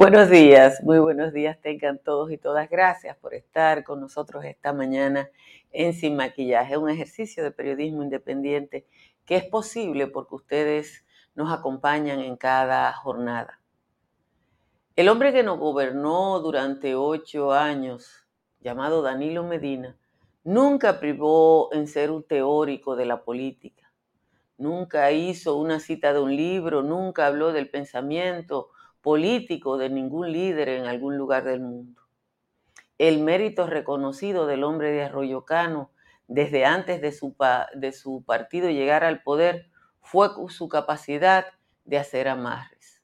Buenos días, muy buenos días tengan todos y todas. Gracias por estar con nosotros esta mañana en Sin Maquillaje, un ejercicio de periodismo independiente que es posible porque ustedes nos acompañan en cada jornada. El hombre que nos gobernó durante ocho años, llamado Danilo Medina, Nunca privó en ser un teórico de la política. Nunca hizo una cita de un libro, nunca habló del pensamiento político de ningún líder en algún lugar del mundo. El mérito reconocido del hombre de Arroyo Cano desde antes de su, de su partido llegar al poder fue su capacidad de hacer amarres.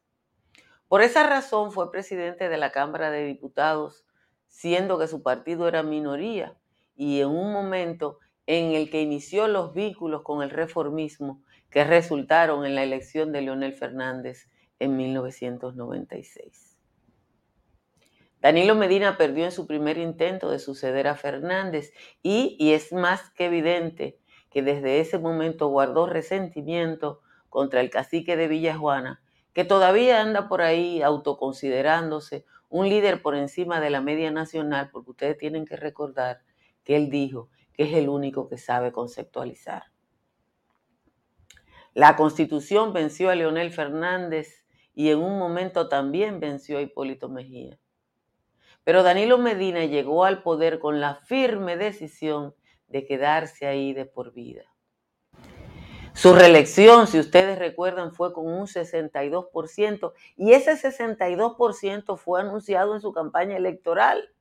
Por esa razón fue presidente de la Cámara de Diputados, siendo que su partido era minoría y en un momento en el que inició los vínculos con el reformismo que resultaron en la elección de Leonel Fernández en 1996. Danilo Medina perdió en su primer intento de suceder a Fernández y, es más que evidente que desde ese momento guardó resentimiento contra el cacique de Villa Juana, que todavía anda por ahí autoconsiderándose un líder por encima de la media nacional, porque ustedes tienen que recordar que él dijo que es el único que sabe conceptualizar. La constitución venció a Leonel Fernández y en un momento también venció a Hipólito Mejía. Pero Danilo Medina llegó al poder con la firme decisión de quedarse ahí de por vida. Su reelección, si ustedes recuerdan, fue con un 62% y ese 62% fue anunciado en su campaña electoral.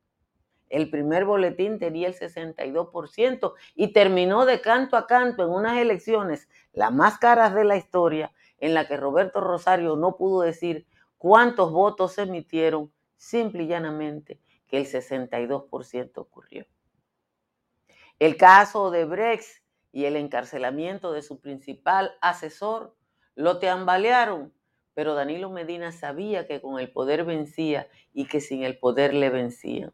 El primer boletín tenía el 62% y terminó de canto a canto en unas elecciones, las más caras de la historia, en la que Roberto Rosario no pudo decir cuántos votos se emitieron, simple y llanamente que el 62% ocurrió. El caso de Brex y el encarcelamiento de su principal asesor lo tambalearon, pero Danilo Medina sabía que con el poder vencía y que sin el poder le vencían.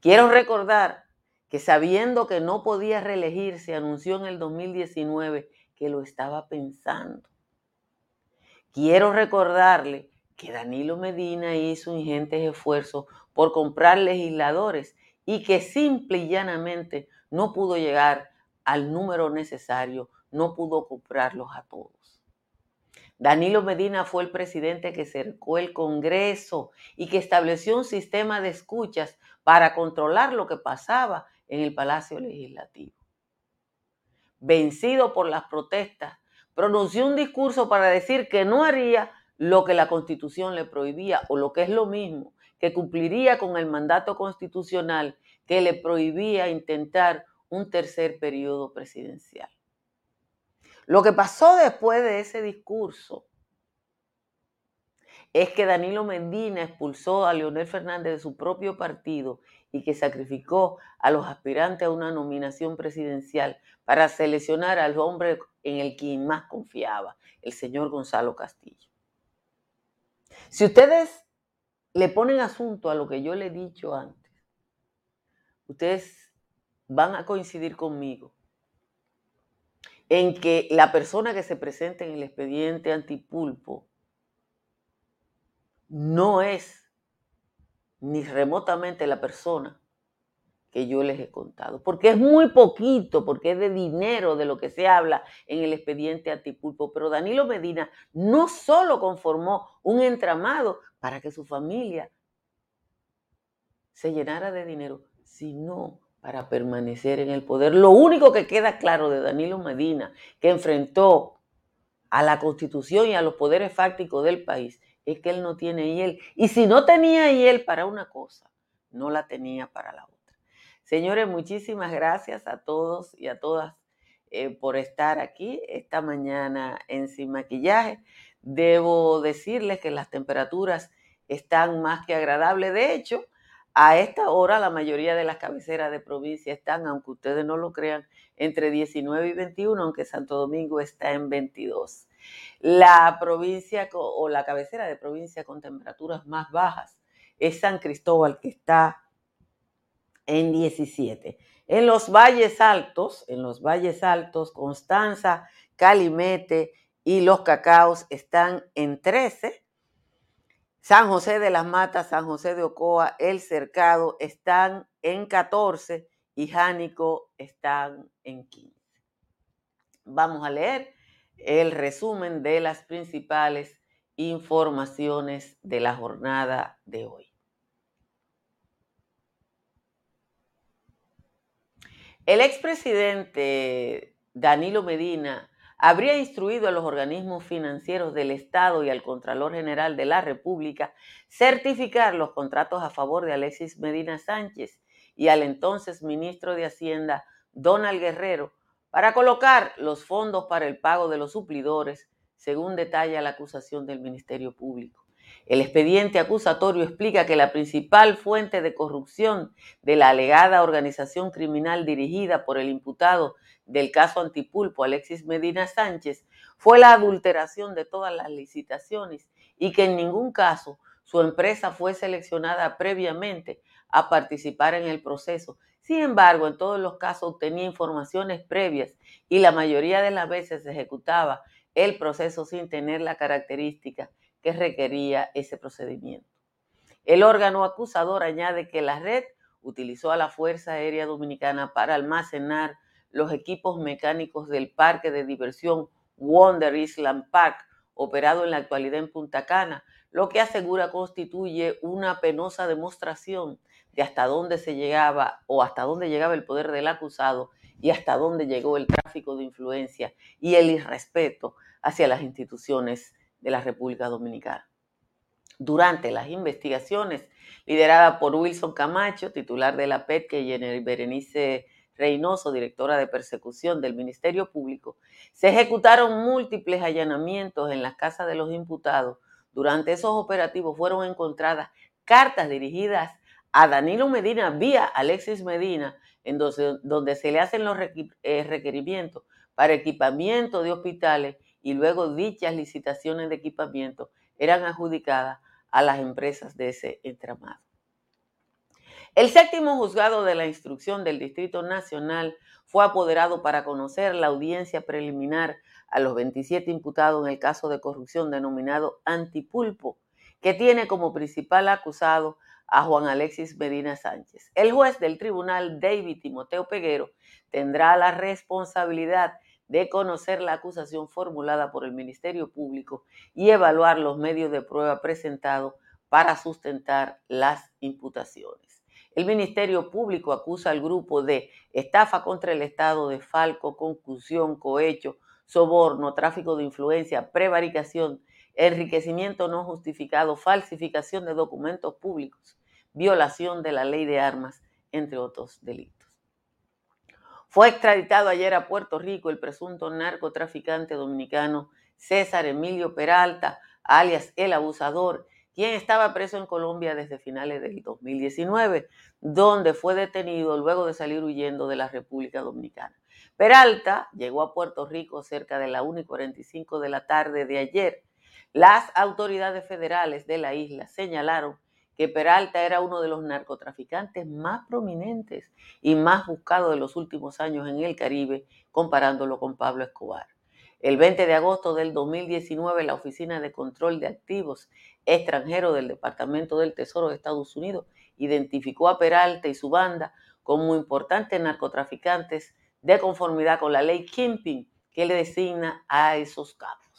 Quiero recordar que sabiendo que no podía reelegirse, anunció en el 2019 que lo estaba pensando. Quiero recordarle que Danilo Medina hizo ingentes esfuerzos por comprar legisladores y que simple y llanamente no pudo llegar al número necesario, no pudo comprarlos a todos. Danilo Medina fue el presidente que cercó el Congreso y que estableció un sistema de escuchas para controlar lo que pasaba en el Palacio Legislativo. Vencido por las protestas, pronunció un discurso para decir que no haría lo que la constitución le prohibía o lo que es lo mismo, que cumpliría con el mandato constitucional que le prohibía intentar un tercer periodo presidencial. Lo que pasó después de ese discurso es que Danilo Medina expulsó a Leonel Fernández de su propio partido y que sacrificó a los aspirantes a una nominación presidencial para seleccionar al hombre en el que más confiaba, el señor Gonzalo Castillo. Si ustedes le ponen asunto a lo que yo le he dicho antes, ustedes van a coincidir conmigo en que la persona que se presenta en el expediente antipulpo no es ni remotamente la persona que yo les he contado, porque es muy poquito, porque es de dinero de lo que se habla en el expediente antipulpo, pero Danilo Medina no solo conformó un entramado para que su familia se llenara de dinero, sino para permanecer en el poder. Lo único que queda claro de Danilo Medina, que enfrentó a la constitución y a los poderes fácticos del país, es que él no tiene hiel. Y si no tenía hiel para una cosa, no la tenía para la otra. Señores, muchísimas gracias a todos y a todas eh, por estar aquí esta mañana en Sin Maquillaje. Debo decirles que las temperaturas están más que agradables. De hecho, a esta hora la mayoría de las cabeceras de provincia están, aunque ustedes no lo crean, entre 19 y 21, aunque Santo Domingo está en 22. La provincia o la cabecera de provincia con temperaturas más bajas es San Cristóbal, que está en 17. En los valles altos, en los valles altos, Constanza, Calimete y los cacaos están en 13. San José de las Matas, San José de Ocoa, El Cercado están en 14 y Jánico están en 15. Vamos a leer el resumen de las principales informaciones de la jornada de hoy. El expresidente Danilo Medina habría instruido a los organismos financieros del Estado y al Contralor General de la República certificar los contratos a favor de Alexis Medina Sánchez y al entonces ministro de Hacienda, Donald Guerrero, para colocar los fondos para el pago de los suplidores, según detalla la acusación del Ministerio Público. El expediente acusatorio explica que la principal fuente de corrupción de la alegada organización criminal dirigida por el imputado del caso Antipulpo, Alexis Medina Sánchez, fue la adulteración de todas las licitaciones y que en ningún caso su empresa fue seleccionada previamente a participar en el proceso. Sin embargo, en todos los casos obtenía informaciones previas y la mayoría de las veces ejecutaba el proceso sin tener la característica que requería ese procedimiento. El órgano acusador añade que la red utilizó a la Fuerza Aérea Dominicana para almacenar los equipos mecánicos del parque de diversión Wonder Island Park, operado en la actualidad en Punta Cana, lo que asegura constituye una penosa demostración de hasta dónde se llegaba o hasta dónde llegaba el poder del acusado y hasta dónde llegó el tráfico de influencia y el irrespeto hacia las instituciones de la República Dominicana. Durante las investigaciones lideradas por Wilson Camacho, titular de la PET, y Berenice Reynoso, directora de persecución del Ministerio Público, se ejecutaron múltiples allanamientos en las casas de los imputados. Durante esos operativos fueron encontradas cartas dirigidas a Danilo Medina vía Alexis Medina, en donde, se le hacen los eh, requerimientos para equipamiento de hospitales y luego dichas licitaciones de equipamiento eran adjudicadas a las empresas de ese entramado. El séptimo juzgado de la instrucción del Distrito Nacional fue apoderado para conocer la audiencia preliminar a los 27 imputados en el caso de corrupción denominado Antipulpo, que tiene como principal acusado a Juan Alexis Medina Sánchez. El juez del tribunal, David Timoteo Peguero, tendrá la responsabilidad de conocer la acusación formulada por el Ministerio Público y evaluar los medios de prueba presentados para sustentar las imputaciones. El Ministerio Público acusa al grupo de estafa contra el Estado de falco, concusión, cohecho, soborno, tráfico de influencia, prevaricación, enriquecimiento no justificado, falsificación de documentos públicos, violación de la ley de armas, entre otros delitos. Fue extraditado ayer a Puerto Rico el presunto narcotraficante dominicano César Emilio Peralta, alias El Abusador, quien estaba preso en Colombia desde finales del 2019, donde fue detenido luego de salir huyendo de la República Dominicana. Peralta llegó a Puerto Rico cerca de la 1 y 45 de la tarde de ayer. Las autoridades federales de la isla señalaron que Peralta era uno de los narcotraficantes más prominentes y más buscados de los últimos años en el Caribe, comparándolo con Pablo Escobar. El 20 de agosto del 2019, la Oficina de Control de Activos Extranjeros del Departamento del Tesoro de Estados Unidos identificó a Peralta y su banda como importantes narcotraficantes de conformidad con la ley Kimping que le designa a esos casos.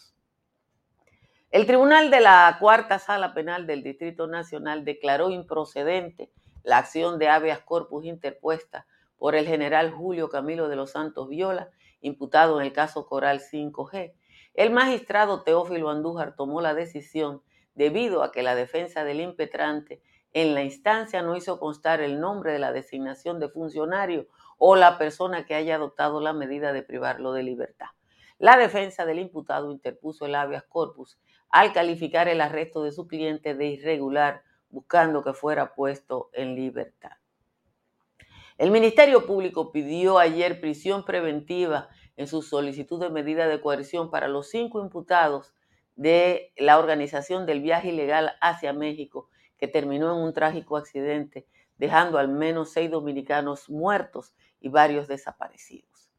El Tribunal de la Cuarta Sala Penal del Distrito Nacional declaró improcedente la acción de habeas corpus interpuesta por el general Julio Camilo de los Santos Viola, imputado en el caso Coral 5G. El magistrado Teófilo Andújar tomó la decisión debido a que la defensa del impetrante en la instancia no hizo constar el nombre de la designación de funcionario o la persona que haya adoptado la medida de privarlo de libertad. La defensa del imputado interpuso el habeas corpus al calificar el arresto de su cliente de irregular, buscando que fuera puesto en libertad. El Ministerio Público pidió ayer prisión preventiva en su solicitud de medida de coerción para los cinco imputados de la organización del viaje ilegal hacia México, que terminó en un trágico accidente, dejando al menos seis dominicanos muertos y varios desaparecidos.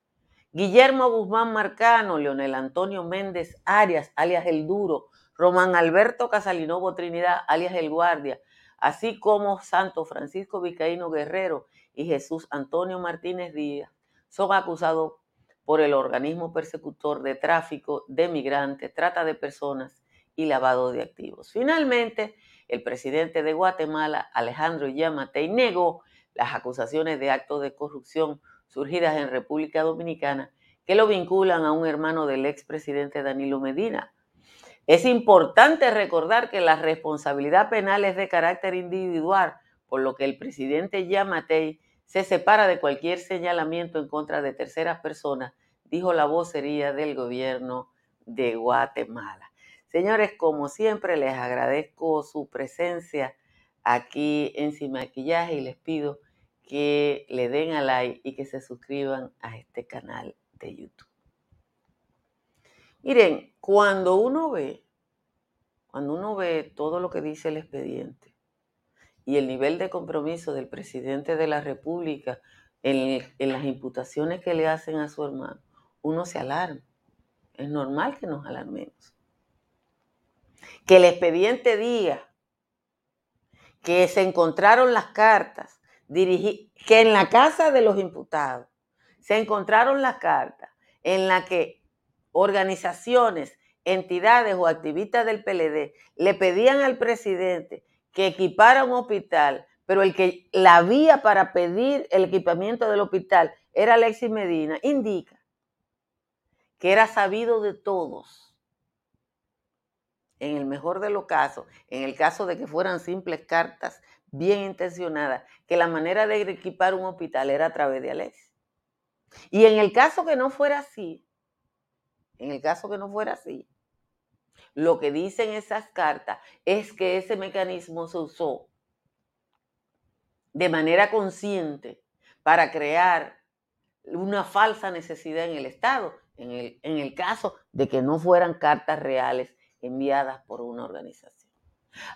Guillermo Guzmán Marcano, Leonel Antonio Méndez Arias, alias El Duro, Román Alberto Casalinovo Trinidad, alias El Guardia, así como Santo Francisco Vizcaíno Guerrero y Jesús Antonio Martínez Díaz, son acusados por el organismo persecutor de tráfico de migrantes, trata de personas y lavado de activos. Finalmente, el presidente de Guatemala, Alejandro Yamatei, negó las acusaciones de actos de corrupción surgidas en República Dominicana que lo vinculan a un hermano del expresidente Danilo Medina. Es importante recordar que la responsabilidad penal es de carácter individual, por lo que el presidente Yamatei se separa de cualquier señalamiento en contra de terceras personas, dijo la vocería del gobierno de Guatemala. Señores, como siempre, les agradezco su presencia aquí en Sin y les pido que le den a like y que se suscriban a este canal de YouTube. Miren, cuando uno ve, cuando uno ve todo lo que dice el expediente y el nivel de compromiso del presidente de la República en, las imputaciones que le hacen a su hermano, uno se alarma. Es normal que nos alarmemos. Que el expediente diga que se encontraron las cartas que en la casa de los imputados se encontraron las cartas en la que organizaciones, entidades o activistas del PLD le pedían al presidente que equipara un hospital, pero el que la vía para pedir el equipamiento del hospital era Alexis Medina, indica que era sabido de todos. En el mejor de los casos, en el caso de que fueran simples cartas bien intencionada, que la manera de equipar un hospital era a través de Alex. Y en el caso que no fuera así, en el caso que no fuera así, lo que dicen esas cartas es que ese mecanismo se usó de manera consciente para crear una falsa necesidad en el Estado, en el, en el caso de que no fueran cartas reales enviadas por una organización.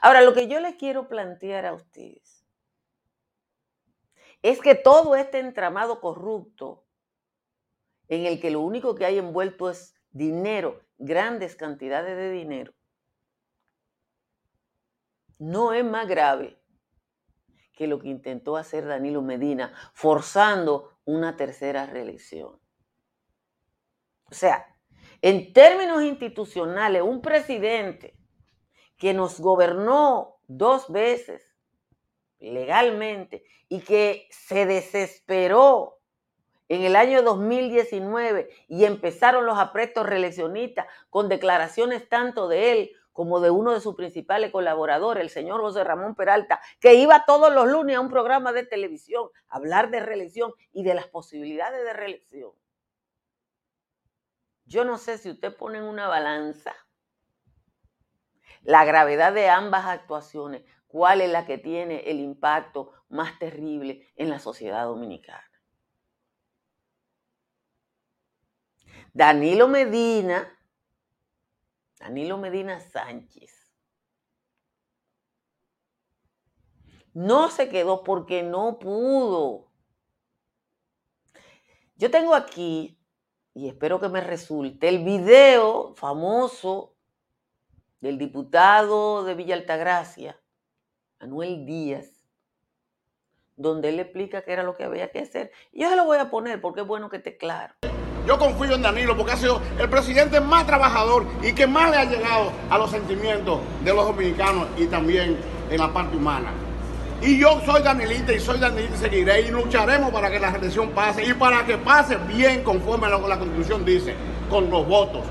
Ahora, lo que yo les quiero plantear a ustedes es que todo este entramado corrupto, en el que lo único que hay envuelto es dinero, grandes cantidades de dinero, no es más grave que lo que intentó hacer Danilo Medina, forzando una tercera reelección. O sea, en términos institucionales, un presidente que nos gobernó dos veces legalmente y que se desesperó en el año 2019 y empezaron los aprestos reeleccionistas con declaraciones tanto de él como de uno de sus principales colaboradores, el señor José Ramón Peralta, que iba todos los lunes a un programa de televisión a hablar de reelección y de las posibilidades de reelección. Yo no sé si usted pone en una balanza la gravedad de ambas actuaciones, cuál es la que tiene el impacto más terrible en la sociedad dominicana. Danilo Medina, Danilo Medina Sánchez, no se quedó porque no pudo. Yo tengo aquí, y espero que me resulte, el video famoso del diputado de Villa Altagracia, Manuel Díaz, donde él explica qué era lo que había que hacer. Y yo se lo voy a poner porque es bueno que esté claro. Yo confío en Danilo porque ha sido el presidente más trabajador y que más le ha llegado a los sentimientos de los dominicanos y también en la parte humana. Y yo soy danilita y soy danilita y seguiré y lucharemos para que la reelección pase y para que pase bien conforme a lo que la constitución dice, con los votos.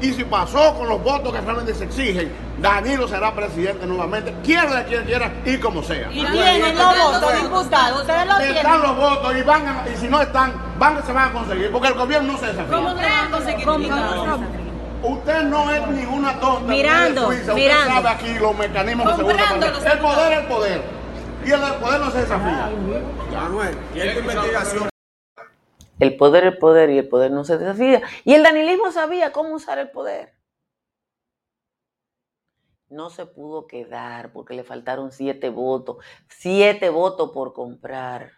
Y si pasó con los votos que realmente se exigen, Danilo será presidente nuevamente, quiera quien quiera y como sea. Y tienen los votos, diputados, ustedes lo tienen. Están los votos y van a, y si no están, van, se van a conseguir, porque el gobierno no se desafía. ¿Cómo se van a conseguir? Usted no es ninguna tonta. Mirando, Suiza. mirando. Usted sabe aquí los mecanismos seguridad. Comprando los El poder es el poder. Y el poder no se desafía. Manuel, ¿y esta investigación? El poder es el poder y el poder no se desafía. Y el danilismo sabía cómo usar el poder. No se pudo quedar porque le faltaron siete votos. Siete votos por comprar.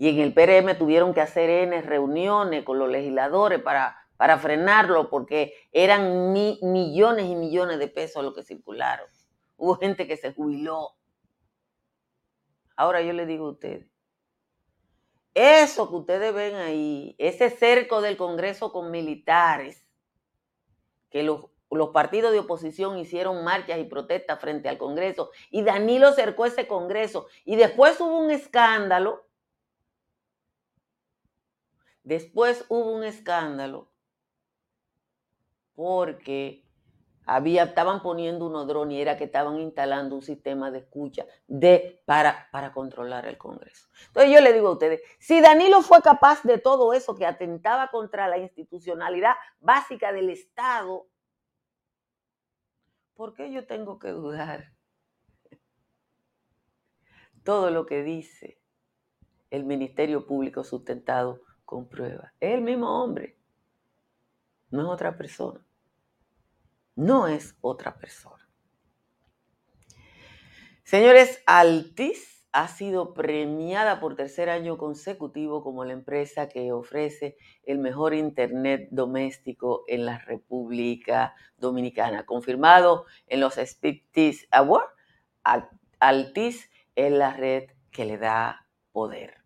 Y en el PRM tuvieron que hacer N reuniones con los legisladores para, para frenarlo porque eran mi- millones y millones de pesos los que circularon. Hubo gente que se jubiló. Ahora yo le digo a ustedes, eso que ustedes ven ahí, ese cerco del Congreso con militares, que los, los partidos de oposición hicieron marchas y protestas frente al Congreso, y Danilo cercó ese Congreso, y después hubo un escándalo, después hubo un escándalo, porque había, estaban poniendo unos drones y era que estaban instalando un sistema de escucha de, para, para controlar el Congreso. Entonces yo le digo a ustedes, si Danilo fue capaz de todo eso que atentaba contra la institucionalidad básica del Estado, ¿por qué yo tengo que dudar? Todo lo que dice el Ministerio Público sustentado con. Es el mismo hombre, no es otra persona. No es otra persona. Señores, Altis ha sido premiada por tercer año consecutivo como la empresa que ofrece el mejor Internet doméstico en la República Dominicana. Confirmado en los SpeakTis Awards, Al- Altis es la red que le da poder.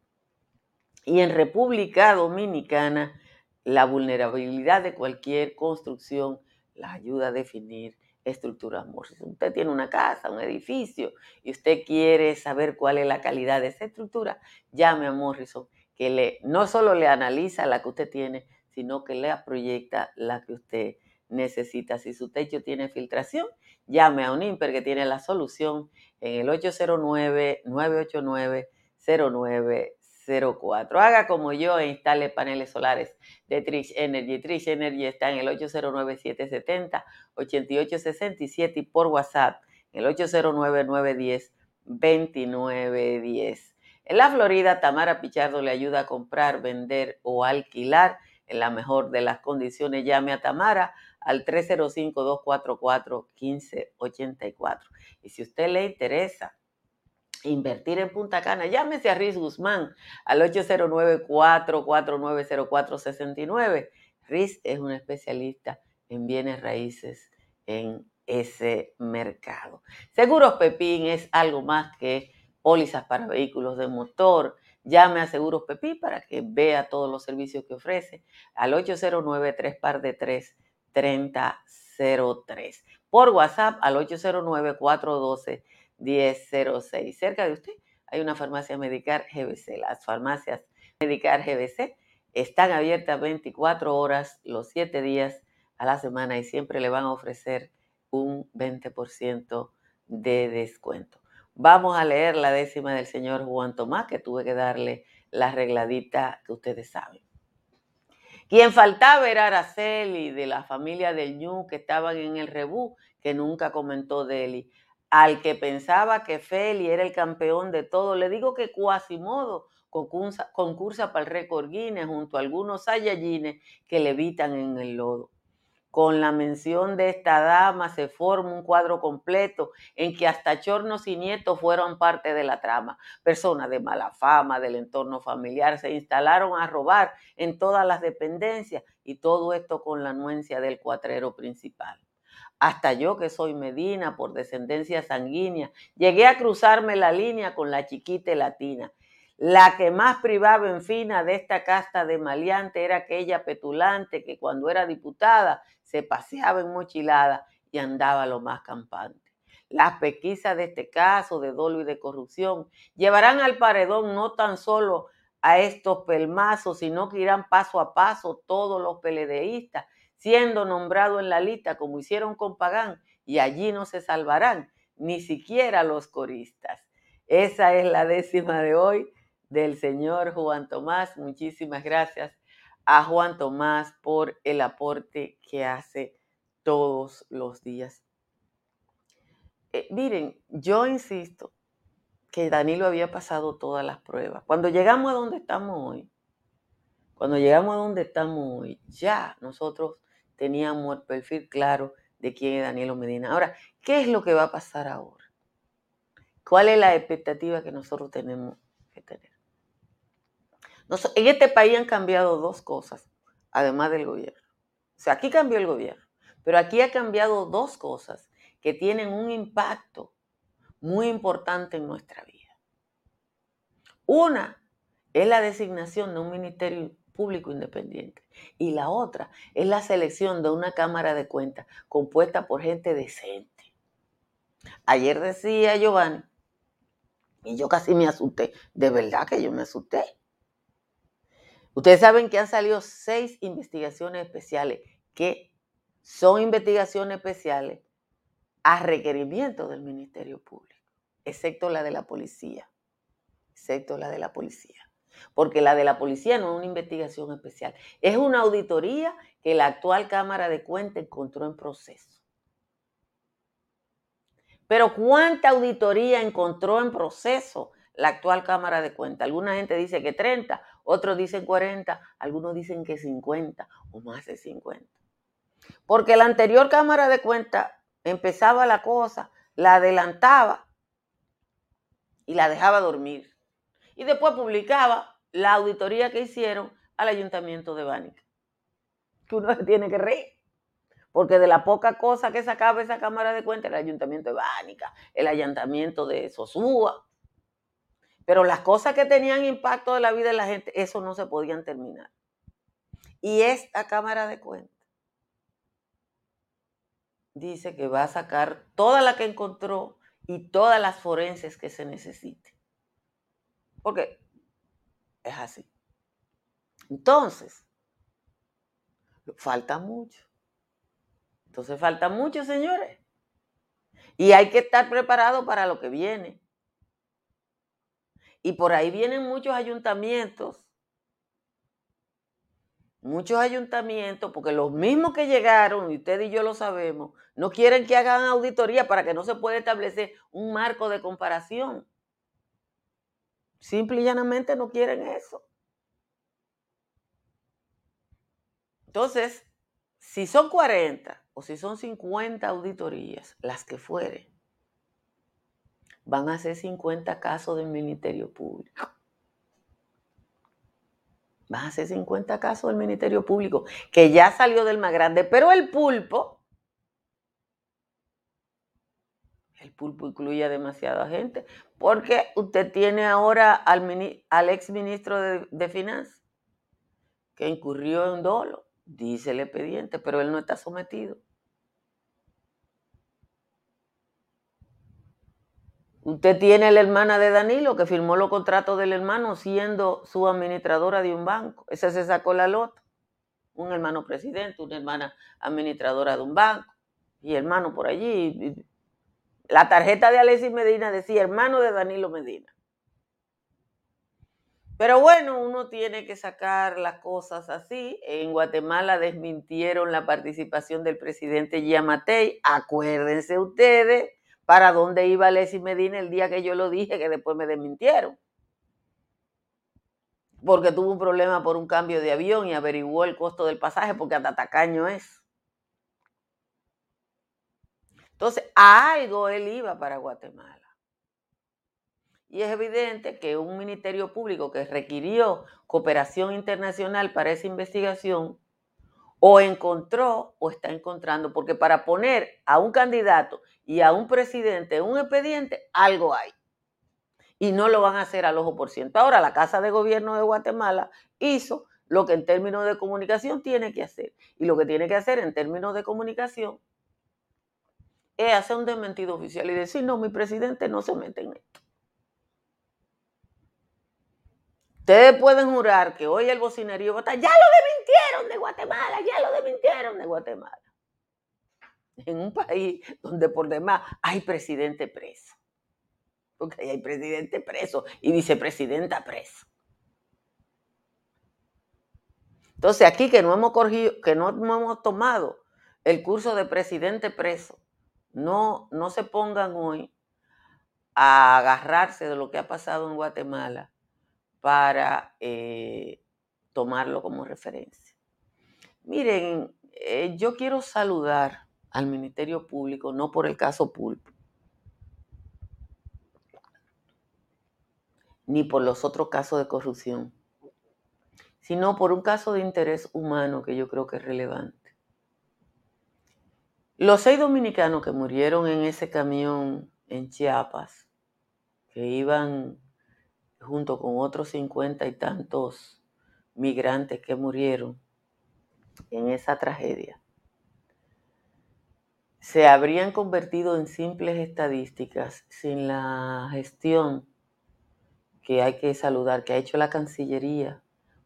Y en República Dominicana, la vulnerabilidad de cualquier construcción la ayuda a definir estructuras Morrison. Usted tiene una casa, un edificio, y usted quiere saber cuál es la calidad de esa estructura, llame a Morrison, que le, no solo le analiza la que usted tiene, sino que le proyecta la que usted necesita. Si su techo tiene filtración, llame a un IMPER que tiene la solución en el 809-989-0904. Haga como yo e instale paneles solares de Trish Energy. Trish Energy está en el 809-770-8867 y por WhatsApp en el 809-910-2910. En la Florida, Tamara Pichardo le ayuda a comprar, vender o alquilar en la mejor de las condiciones. Llame a Tamara al 305-244-1584. Y si usted le interesa invertir en Punta Cana, llámese a Riz Guzmán al 809-449-0469. Riz es un especialista en bienes raíces en ese mercado. Seguros Pepín es algo más que pólizas para vehículos de motor. Llame a Seguros Pepín para que vea todos los servicios que ofrece al 809-3 par de 3 3003. Por WhatsApp al 809-412 1006. Cerca de usted hay una farmacia Medicar GBC. Las farmacias Medicar GBC están abiertas 24 horas los 7 días a la semana y siempre le van a ofrecer un 20% de descuento. Vamos a leer la décima del señor Juan Tomás, que tuve que darle la arregladita que ustedes saben. Quien faltaba era Araceli, de la familia del Ñu, que estaban en el rebú, que nunca comentó Deli. Al que pensaba que Feli era el campeón de todo, le digo que Quasimodo concursa, concursa para el récord Guinness junto a algunos Saiyajines que levitan en el lodo. Con la mención de esta dama se forma un cuadro completo en que hasta chornos y nietos fueron parte de la trama. Personas de mala fama, del entorno familiar, se instalaron a robar en todas las dependencias y todo esto con la anuencia del cuatrero principal. Hasta yo que soy Medina por descendencia sanguínea, llegué a cruzarme la línea con la chiquita latina. La que más privaba en fina de esta casta de maleante era aquella petulante que cuando era diputada se paseaba en mochilada y andaba lo más campante. Las pesquisas de este caso de dolo y de corrupción llevarán al paredón no tan solo a estos pelmazos, sino que irán paso a paso todos los peledeístas, siendo nombrados en la lista como hicieron con Pagán, y allí no se salvarán ni siquiera los coristas. Esa es la décima de hoy del señor Juan Tomás. Muchísimas gracias a Juan Tomás por el aporte que hace todos los días. Eh, miren, yo insisto que Danilo había pasado todas las pruebas. Cuando llegamos a donde estamos hoy, cuando llegamos a donde estamos hoy, ya nosotros teníamos el perfil claro de quién es Danilo Medina. Ahora, ¿qué es lo que va a pasar ahora? ¿Cuál es la expectativa que nosotros tenemos que tener? en este país han cambiado dos cosas, además del gobierno. O sea, aquí cambió el gobierno, pero aquí ha cambiado dos cosas que tienen un impacto muy importante en nuestra vida. Una es la designación de un ministerio público independiente y la otra es la selección de una Cámara de Cuentas compuesta por gente decente. Ayer decía Giovanni, y yo casi me asusté, de verdad que yo me asusté. Ustedes saben que han salido seis investigaciones especiales, que son investigaciones especiales a requerimiento del Ministerio Público, excepto la de la policía, excepto la de la policía. Porque la de la policía no es una investigación especial, es una auditoría que la actual Cámara de Cuentas encontró en proceso. Pero ¿cuánta auditoría encontró en proceso la actual Cámara de Cuentas? Alguna gente dice que 30, otros dicen 40, algunos dicen que 50 o más de 50. Porque la anterior Cámara de Cuentas empezaba la cosa, la adelantaba y la dejaba dormir. Y después publicaba la auditoría que hicieron al Ayuntamiento de Bánica. Que uno se tiene que reír. Porque de la poca cosa que sacaba esa Cámara de Cuentas, el Ayuntamiento de Bánica, el Ayuntamiento de Sosúa, pero las cosas que tenían impacto en la vida de la gente, eso no se podían terminar. Y esta Cámara de Cuentas dice que va a sacar toda la que encontró y todas las forenses que se necesite. Porque es así. Entonces, falta mucho. Entonces falta mucho, señores. Y hay que estar preparado para lo que viene. Y por ahí vienen muchos ayuntamientos, muchos ayuntamientos, porque los mismos que llegaron, y usted y yo lo sabemos, no quieren que hagan auditoría para que no se pueda establecer un marco de comparación. Simple y llanamente no quieren eso. Entonces, si son 40 o si son 50 auditorías, las que fueren, van a ser 50 casos del Ministerio Público. Van a ser 50 casos del Ministerio Público, que ya salió del más grande, pero el pulpo, el pulpo incluye a demasiada gente, porque usted tiene ahora al, al ex ministro de, Finanzas, que incurrió en dolo, dice el expediente, pero él no está sometido. Usted tiene la hermana de Danilo que firmó los contratos del hermano siendo su administradora de un banco. Ese se sacó la loto. Un hermano presidente, una hermana administradora de un banco y hermano por allí. La tarjeta de Alexis Medina decía hermano de Danilo Medina. Pero bueno, uno tiene que sacar las cosas así. En Guatemala desmintieron la participación del presidente Yamatei. Acuérdense ustedes para dónde iba Leslie Medina el día que yo lo dije, que después me desmintieron. Porque tuvo un problema por un cambio de avión y averiguó el costo del pasaje porque hasta tacaño es. Entonces, algo él iba para Guatemala. Y es evidente que un ministerio público que requirió cooperación internacional para esa investigación, o encontró o está encontrando, porque para poner a un candidato y a un presidente un expediente, algo hay. Y no lo van a hacer al ojo por ciento. Ahora, la Casa de Gobierno de Guatemala hizo lo que en términos de comunicación tiene que hacer. Y lo que tiene que hacer en términos de comunicación es hacer un desmentido oficial y decir, no, mi presidente no se mete en esto. Ustedes pueden jurar que hoy el bocinerío va a estar, ya lo desmintieron de Guatemala, ya lo desmintieron de Guatemala en un país donde por demás hay presidente preso. Porque hay presidente preso y vicepresidenta preso. Entonces aquí que no hemos corrido, que no hemos tomado el curso de presidente preso, no, no se pongan hoy a agarrarse de lo que ha pasado en Guatemala para eh, tomarlo como referencia. Miren, eh, yo quiero saludar al Ministerio Público, no por el caso Pulpo, ni por los otros casos de corrupción, sino por un caso de interés humano que yo creo que es relevante. Los seis dominicanos que murieron en ese camión en Chiapas, que iban junto con otros cincuenta y tantos migrantes que murieron en esa tragedia, se habrían convertido en simples estadísticas sin la gestión que hay que saludar, que ha hecho la Cancillería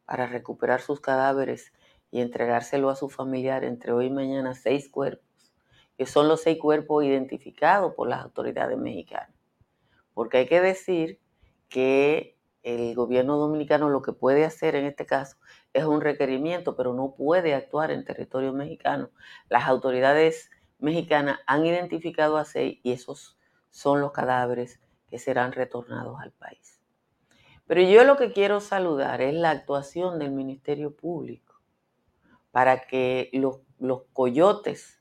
para recuperar sus cadáveres y entregárselo a su familiar entre hoy y mañana seis cuerpos, que son los seis cuerpos identificados por las autoridades mexicanas. Porque hay que decir que el gobierno dominicano lo que puede hacer en este caso es un requerimiento, pero no puede actuar en territorio mexicano. Las autoridades mexicanas han identificado a seis y esos son los cadáveres que serán retornados al país. Pero yo lo que quiero saludar es la actuación del Ministerio Público para que los, los coyotes,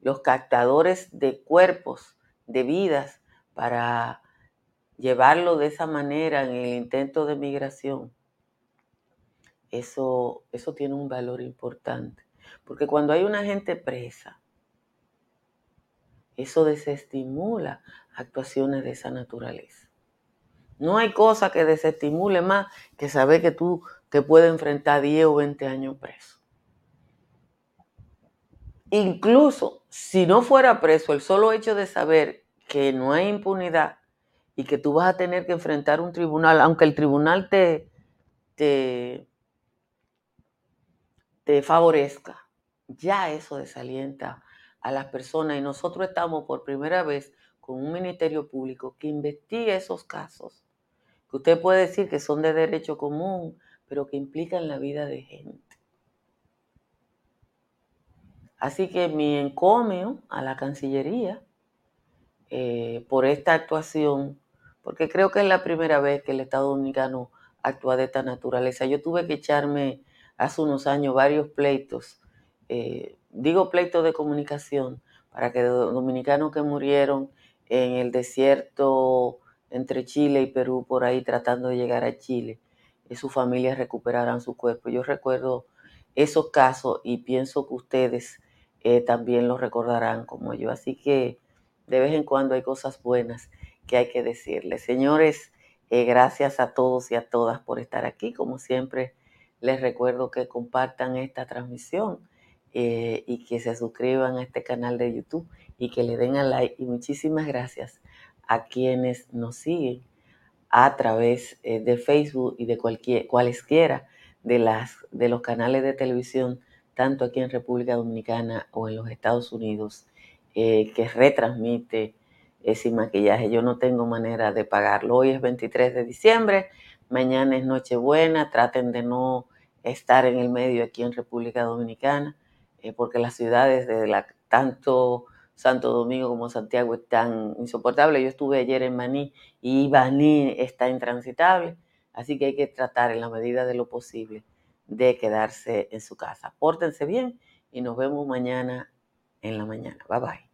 los captadores de cuerpos, de vidas, para llevarlo de esa manera en el intento de migración, eso, eso tiene un valor importante. Porque cuando hay una gente presa, eso desestimula actuaciones de esa naturaleza. No hay cosa que desestimule más que saber que tú te puedes enfrentar 10 o 20 años preso. Incluso si no fuera preso, el solo hecho de saber que no hay impunidad y que tú vas a tener que enfrentar un tribunal, aunque el tribunal te, te, favorezca, ya eso desalienta a las personas y nosotros estamos por primera vez con un ministerio público que investigue esos casos, que usted puede decir que son de derecho común, pero que implican la vida de gente. Así que mi encomio a la Cancillería eh, por esta actuación porque creo que es la primera vez que el Estado Dominicano actúa de esta naturaleza. Yo tuve que echarme hace unos años varios pleitos, eh, digo pleitos de comunicación, para que dominicanos que murieron en el desierto entre Chile y Perú, por ahí tratando de llegar a Chile, y sus familias recuperaran su cuerpo. Yo recuerdo esos casos y pienso que ustedes eh, también los recordarán como yo. Así que de vez en cuando hay cosas buenas que hay que decirles. Señores, eh, gracias a todos y a todas por estar aquí. Como siempre, les recuerdo que compartan esta transmisión eh, y que se suscriban a este canal de YouTube y que le den a like. Y muchísimas gracias a quienes nos siguen a través de Facebook y de cualquier, cualesquiera de, las, de los canales de televisión, tanto aquí en República Dominicana o en los Estados Unidos, que retransmite sin maquillaje. Yo no tengo manera de pagarlo. Hoy es 23 de diciembre, mañana es Nochebuena. Traten de no estar en el medio aquí en República Dominicana, eh, porque las ciudades de tanto Santo Domingo como Santiago están insoportables. Yo estuve ayer en Maní y Baní está intransitable, así que hay que tratar en la medida de lo posible de quedarse en su casa. Pórtense bien y nos vemos mañana en la mañana. Bye bye.